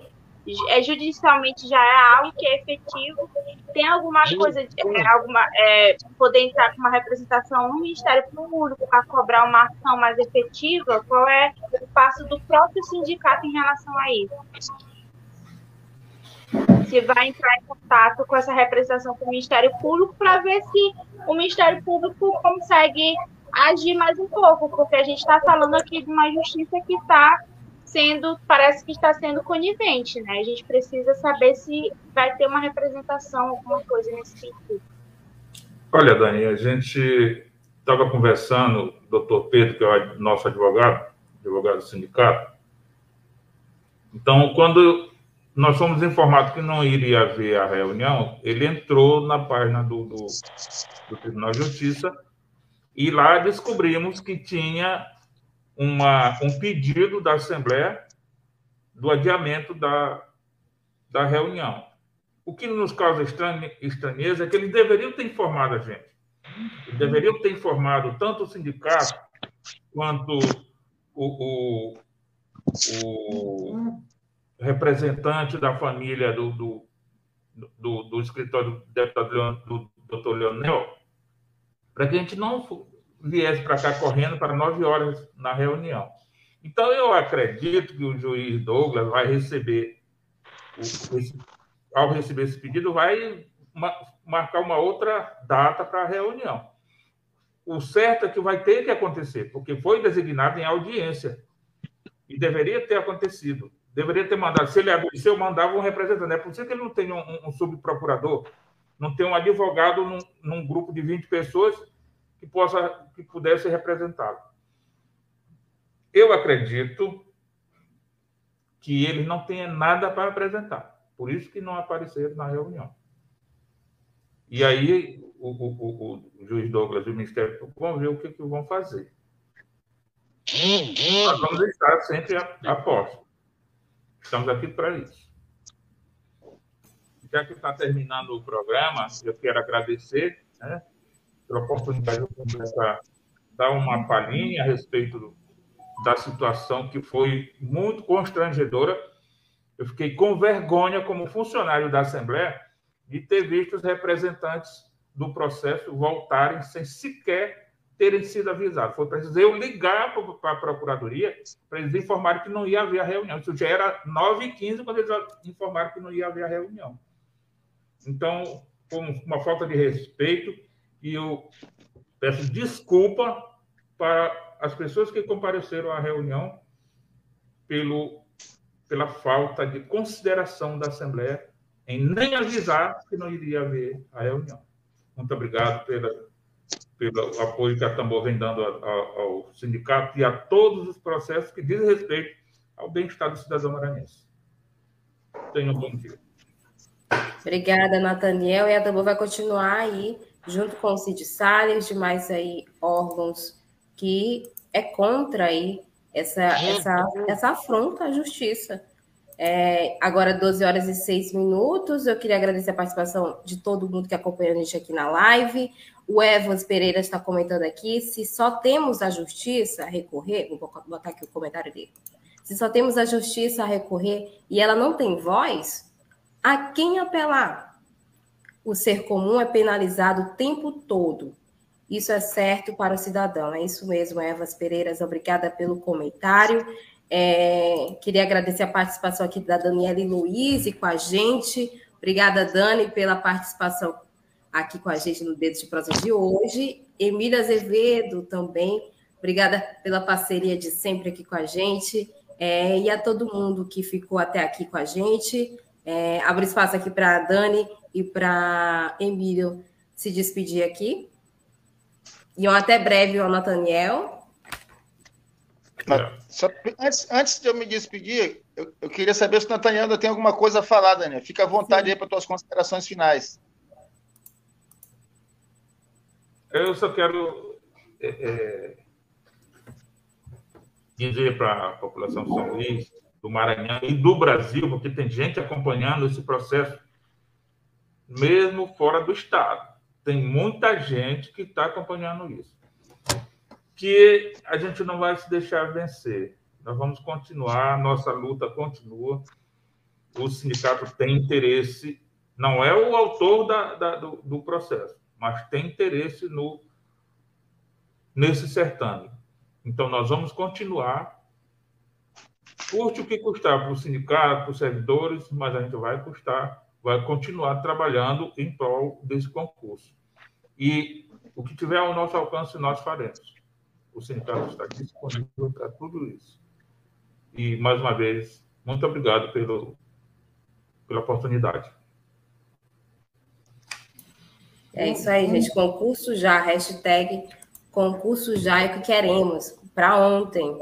Speaker 5: é, judicialmente já é algo que é efetivo. Tem alguma coisa, de, é, alguma, é, poder entrar com uma representação no Ministério Público para cobrar uma ação mais efetiva? Qual é o passo do próprio sindicato em relação a isso? Se vai entrar em contato com essa representação com o Ministério Público para ver se o Ministério Público consegue agir mais um pouco, porque a gente está falando aqui de uma justiça que está sendo, parece que está sendo conivente, né? A gente precisa saber se vai ter uma representação, alguma coisa nesse sentido.
Speaker 4: Olha, Dani, a gente estava conversando, doutor Pedro, que é o nosso advogado, advogado do sindicato. Então, quando nós fomos informados que não iria haver a reunião, ele entrou na página do, do, do Tribunal de Justiça e lá descobrimos que tinha uma, um pedido da Assembleia do adiamento da, da reunião. O que nos causa estranheza é que eles deveriam ter informado a gente. Eles deveriam ter informado tanto o sindicato quanto o, o, o representante da família do, do, do, do escritório do deputado do doutor Leonel, para que a gente não viesse para cá correndo para nove horas na reunião. Então, eu acredito que o juiz Douglas vai receber, esse, ao receber esse pedido, vai marcar uma outra data para a reunião. O certo é que vai ter que acontecer, porque foi designado em audiência e deveria ter acontecido. Deveria ter mandado. Se ele adoeceu, mandava um representante. É por que ele não tem um, um subprocurador, não tem um advogado num, num grupo de 20 pessoas que, possa, que pudesse representá-lo. Eu acredito que eles não tenham nada para apresentar. Por isso que não apareceram na reunião. E aí o, o, o, o juiz Douglas e o Ministério vão ver o que, que vão fazer. Nós vamos estar sempre a, a posto. Estamos aqui para isso. Já que está terminando o programa, eu quero agradecer né, pela oportunidade de conversar, dar uma palhinha a respeito da situação que foi muito constrangedora. Eu fiquei com vergonha, como funcionário da Assembleia, de ter visto os representantes do processo voltarem sem sequer terem sido avisados. Foi preciso eu ligar para a Procuradoria para eles informarem que não ia haver a reunião. Isso já era 9h15 quando eles informaram que não ia haver a reunião. Então, foi uma falta de respeito e eu peço desculpa para as pessoas que compareceram à reunião pelo, pela falta de consideração da Assembleia em nem avisar que não iria haver a reunião. Muito obrigado pela, pelo apoio que a Tambor vem dando ao sindicato e a todos os processos que dizem respeito ao bem-estar do cidadão maranhense. Tenham um bom dia.
Speaker 3: Obrigada, Nathaniel. E a Tambor vai continuar aí junto com o Cid Salles, demais aí órgãos que é contra aí essa, essa, essa afronta à justiça. É, agora, 12 horas e 6 minutos. Eu queria agradecer a participação de todo mundo que acompanhou a gente aqui na live. O Evans Pereira está comentando aqui: se só temos a justiça a recorrer, vou botar aqui o comentário dele. Se só temos a justiça a recorrer e ela não tem voz, a quem apelar? o ser comum é penalizado o tempo todo. Isso é certo para o cidadão. É isso mesmo, Evas Pereiras. Obrigada pelo comentário. É, queria agradecer a participação aqui da Daniela e Luiz com a gente. Obrigada, Dani, pela participação aqui com a gente no Dedo de Prosa de hoje. Emília Azevedo também. Obrigada pela parceria de sempre aqui com a gente. É, e a todo mundo que ficou até aqui com a gente. É, abro espaço aqui para a Dani e para Emílio se despedir aqui. E um até breve ao Nathaniel.
Speaker 2: Só, antes, antes de eu me despedir, eu, eu queria saber se o Nathaniel ainda tem alguma coisa a falar, Daniel. Fica à vontade Sim. aí para tuas considerações finais.
Speaker 4: Eu só quero é, é, dizer para a população de São Luís, do Maranhão e do Brasil, porque tem gente acompanhando esse processo, mesmo fora do Estado. Tem muita gente que está acompanhando isso. Que a gente não vai se deixar vencer. Nós vamos continuar, nossa luta continua. O sindicato tem interesse, não é o autor da, da, do, do processo, mas tem interesse no, nesse certame. Então, nós vamos continuar. Custe o que custar para o sindicato, para os servidores, mas a gente vai custar, vai continuar trabalhando em prol desse concurso. E o que tiver ao nosso alcance, nós faremos. O sindicato está disponível para tudo isso. E, mais uma vez, muito obrigado pelo, pela oportunidade.
Speaker 3: É isso aí, gente. Concurso já, hashtag concurso já é o que queremos, para ontem.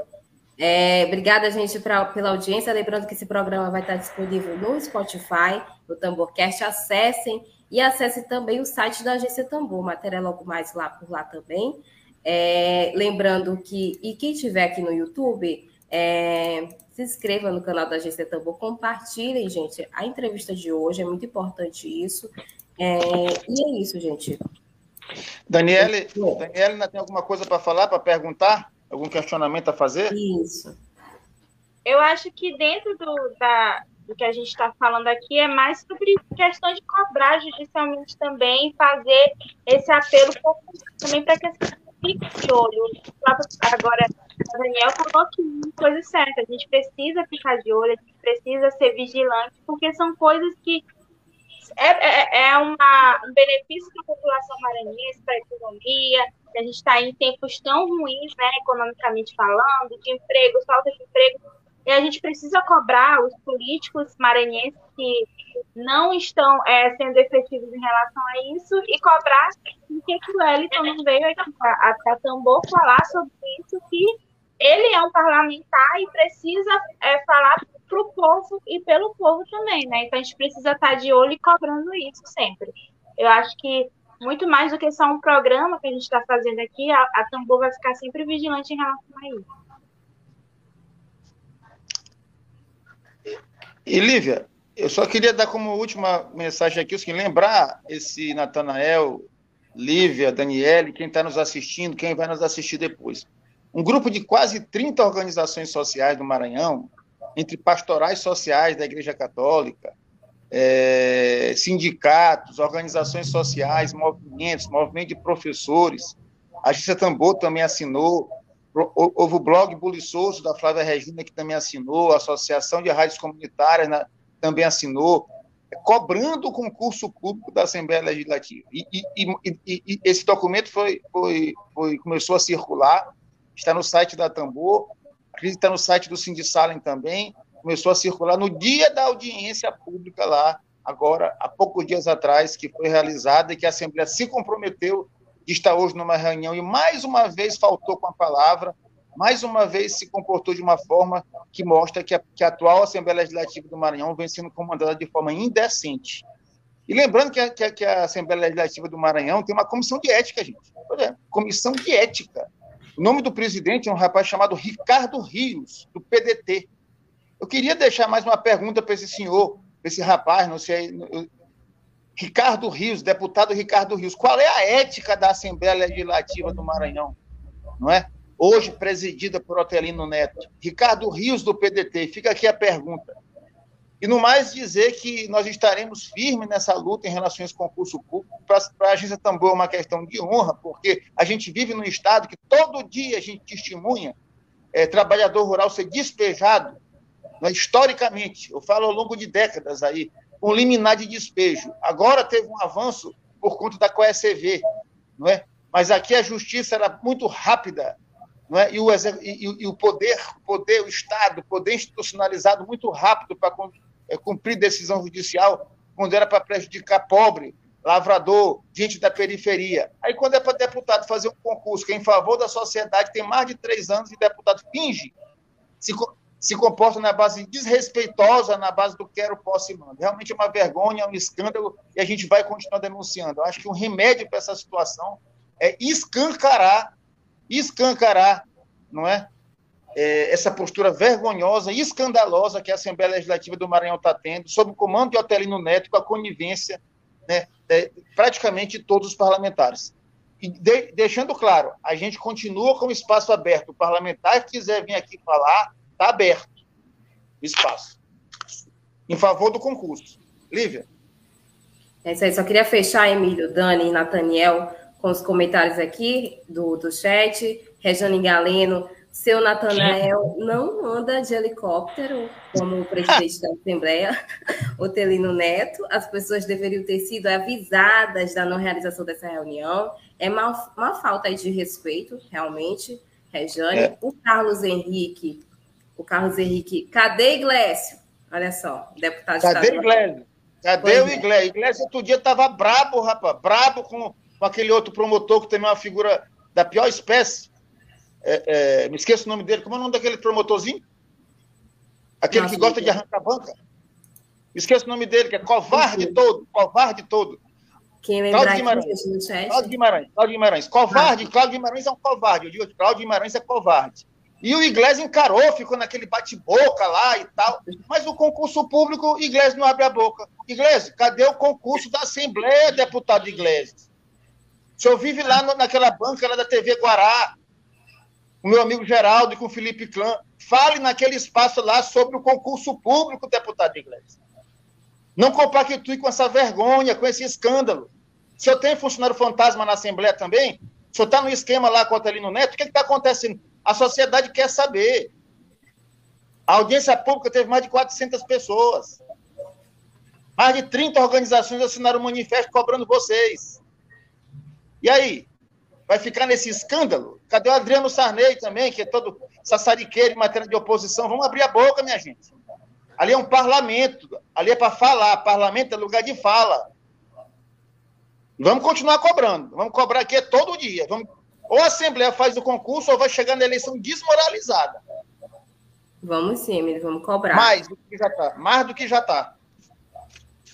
Speaker 3: É, obrigada, gente, pra, pela audiência. Lembrando que esse programa vai estar disponível no Spotify, no Tamborcast. Acessem e acessem também o site da Agência Tambor. Matéria logo mais lá por lá também. É, lembrando que, e quem estiver aqui no YouTube, é, se inscreva no canal da Agência Tambor, compartilhem, gente, a entrevista de hoje, é muito importante isso. É, e é isso, gente.
Speaker 2: Daniele, Daniele ainda tem alguma coisa para falar, para perguntar? Algum questionamento a fazer?
Speaker 3: Isso.
Speaker 5: Eu acho que dentro do, da, do que a gente está falando aqui é mais sobre questão de cobrar judicialmente também, fazer esse apelo também para que as pessoas fiquem de olho. Agora, o Daniel falou que coisa certa, a gente precisa ficar de olho, a gente precisa ser vigilante, porque são coisas que é, é, é uma, um benefício para a população maranhense, para a economia. A gente está em tempos tão ruins, né, economicamente falando, de emprego, falta de emprego. E a gente precisa cobrar os políticos maranhenses que não estão é, sendo efetivos em relação a isso e cobrar o que, que o Wellington não veio aqui a, a Tambor falar sobre isso, que ele é um parlamentar e precisa é, falar para o povo e pelo povo também, né? Então a gente precisa estar tá de olho e cobrando isso sempre. Eu acho que muito mais do que só um programa que a gente está fazendo aqui, a, a Tambor vai ficar sempre vigilante em relação a isso.
Speaker 2: E Lívia, eu só queria dar como última mensagem aqui, que lembrar esse Natanael, Lívia, Daniele, quem está nos assistindo, quem vai nos assistir depois. Um grupo de quase 30 organizações sociais do Maranhão entre pastorais sociais da Igreja Católica, é, sindicatos, organizações sociais, movimentos, movimento de professores. A Agência Tambor também assinou, houve o blog Buliçoso, da Flávia Regina, que também assinou, a Associação de Rádios Comunitárias na, também assinou, cobrando o concurso público da Assembleia Legislativa. E, e, e, e esse documento foi, foi, foi, começou a circular, está no site da Tambor, que está no site do Sindicalem também, começou a circular no dia da audiência pública lá, agora, há poucos dias atrás, que foi realizada e que a Assembleia se comprometeu de estar hoje numa reunião e mais uma vez faltou com a palavra, mais uma vez se comportou de uma forma que mostra que a, que a atual Assembleia Legislativa do Maranhão vem sendo comandada de forma indecente. E lembrando que a, que a, Assembleia Legislativa do Maranhão tem uma comissão de ética, gente. Olha, comissão de ética. O nome do presidente é um rapaz chamado Ricardo Rios, do PDT. Eu queria deixar mais uma pergunta para esse senhor, para esse rapaz, não sei. Ricardo Rios, deputado Ricardo Rios, qual é a ética da Assembleia Legislativa do Maranhão? Não é? Hoje presidida por Otelino Neto. Ricardo Rios, do PDT, fica aqui a pergunta. E no mais dizer que nós estaremos firmes nessa luta em relação a esse concurso público. Para a agência também é uma questão de honra, porque a gente vive num estado que todo dia a gente testemunha é, trabalhador rural ser despejado, né, historicamente, eu falo ao longo de décadas aí, com liminar de despejo. Agora teve um avanço por conta da COECV, não é? mas aqui a justiça era muito rápida, não é? e, o, e, e o poder, o poder, o Estado, o poder institucionalizado muito rápido para é, cumprir decisão judicial, quando era para prejudicar pobre, lavrador, gente da periferia. Aí, quando é para deputado fazer um concurso que é em favor da sociedade, tem mais de três anos e deputado finge, se, se comporta na base desrespeitosa, na base do quero, posso e mando. Realmente é uma vergonha, é um escândalo, e a gente vai continuar denunciando. Eu acho que um remédio para essa situação é escancarar, escancarar, não é? É? essa postura vergonhosa e escandalosa que a Assembleia Legislativa do Maranhão está tendo, sob o comando de Otelino Neto, com a conivência né, de, praticamente todos os parlamentares. E de, deixando claro, a gente continua com o espaço aberto. O parlamentar que quiser vir aqui falar, está aberto o espaço. Em favor do concurso. Lívia.
Speaker 3: É isso aí. Só queria fechar, Emílio, Dani e Nathaniel, com os comentários aqui do, do chat. Rejane Galeno, seu Natanael não anda de helicóptero, como o presidente da Assembleia, [laughs] o Telino Neto. As pessoas deveriam ter sido avisadas da não realização dessa reunião. É uma, uma falta de respeito, realmente, Rejane. É. O Carlos Henrique, o Carlos Henrique, cadê Iglesias? Olha só, deputado
Speaker 2: Cadê Iglesias? Cadê pois o é. Iglesias? Iglesias outro dia estava brabo, rapaz, brabo com, com aquele outro promotor que tem uma figura da pior espécie é, é, me esqueço o nome dele, como é o nome daquele promotorzinho? Aquele Nossa, que gosta de arrancar banca? Me esqueço o nome dele, que é covarde todo, covarde todo.
Speaker 3: Quem lembrar Cláudio
Speaker 2: Guimarães. Cláudio Guimarães, Cláudio Guimarães. Covarde, ah. Cláudio Guimarães é um covarde. Eu digo que Cláudio Guimarães é covarde. E o Iglesias encarou, ficou naquele bate-boca lá e tal. Mas o concurso público, o Iglesias não abre a boca. Iglesias, cadê o concurso da Assembleia, deputado Iglesias? O senhor vive lá no, naquela banca lá da TV Guará, com o meu amigo Geraldo e com o Felipe Clã. Fale naquele espaço lá sobre o concurso público, deputado Iglesias. Não compactue com essa vergonha, com esse escândalo. Se eu tenho funcionário fantasma na Assembleia também, se eu está no esquema lá com o Otelino Neto, o que está acontecendo? A sociedade quer saber. A audiência pública teve mais de 400 pessoas. Mais de 30 organizações assinaram um manifesto cobrando vocês. E aí? Vai ficar nesse escândalo? Cadê o Adriano Sarney também, que é todo sassariqueiro em matéria de oposição? Vamos abrir a boca, minha gente. Ali é um parlamento, ali é para falar. Parlamento é lugar de fala. vamos continuar cobrando. Vamos cobrar aqui todo dia. Vamos... Ou a Assembleia faz o concurso, ou vai chegar na eleição desmoralizada.
Speaker 3: Vamos sim, Emílio, vamos cobrar.
Speaker 2: Mais do que já está. Mais do que já está.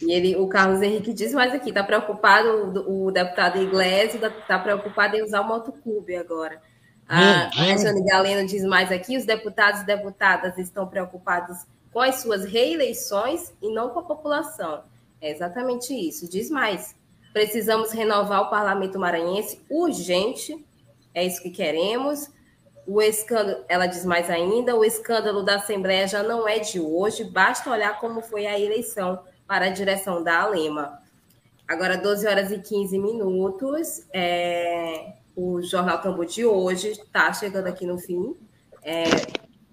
Speaker 3: E ele, o Carlos Henrique diz mais aqui, está preocupado, o, o, deputado Iglesias está preocupado em usar o motoclube agora. A, hum, Galeno diz mais aqui, os deputados e deputadas estão preocupados com as suas reeleições e não com a população. É exatamente isso. Diz mais. Precisamos renovar o parlamento maranhense urgente. É isso que queremos. O escândalo, ela diz mais ainda, o escândalo da Assembleia já não é de hoje, basta olhar como foi a eleição para a direção da Alema. Agora, 12 horas e 15 minutos. É, o Jornal Tambor de hoje está chegando aqui no fim. É,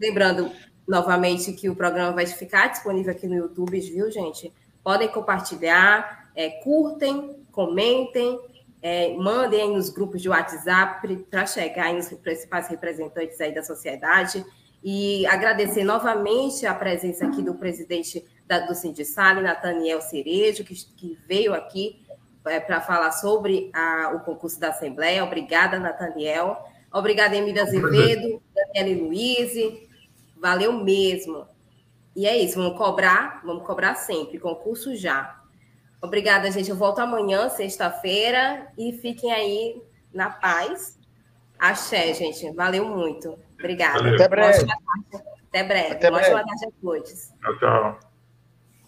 Speaker 3: lembrando novamente que o programa vai ficar disponível aqui no YouTube, viu, gente? Podem compartilhar, é, curtem, comentem, é, mandem aí nos grupos de WhatsApp para chegar aí nos principais representantes aí da sociedade. E agradecer novamente a presença aqui do presidente da, do Sindicale, Nathaniel Cerejo, que, que veio aqui é, para falar sobre a, o concurso da Assembleia. Obrigada, Nathaniel. Obrigada, Emília Azevedo, Daniela Luiz. Valeu mesmo. E é isso, vamos cobrar, vamos cobrar sempre, concurso já. Obrigada, gente. Eu volto amanhã, sexta-feira, e fiquem aí na paz. Axé, gente. Valeu muito. Obrigada.
Speaker 2: Até breve.
Speaker 3: Até breve. Até breve. Ótima tarde a todos.
Speaker 4: Tchau, tchau.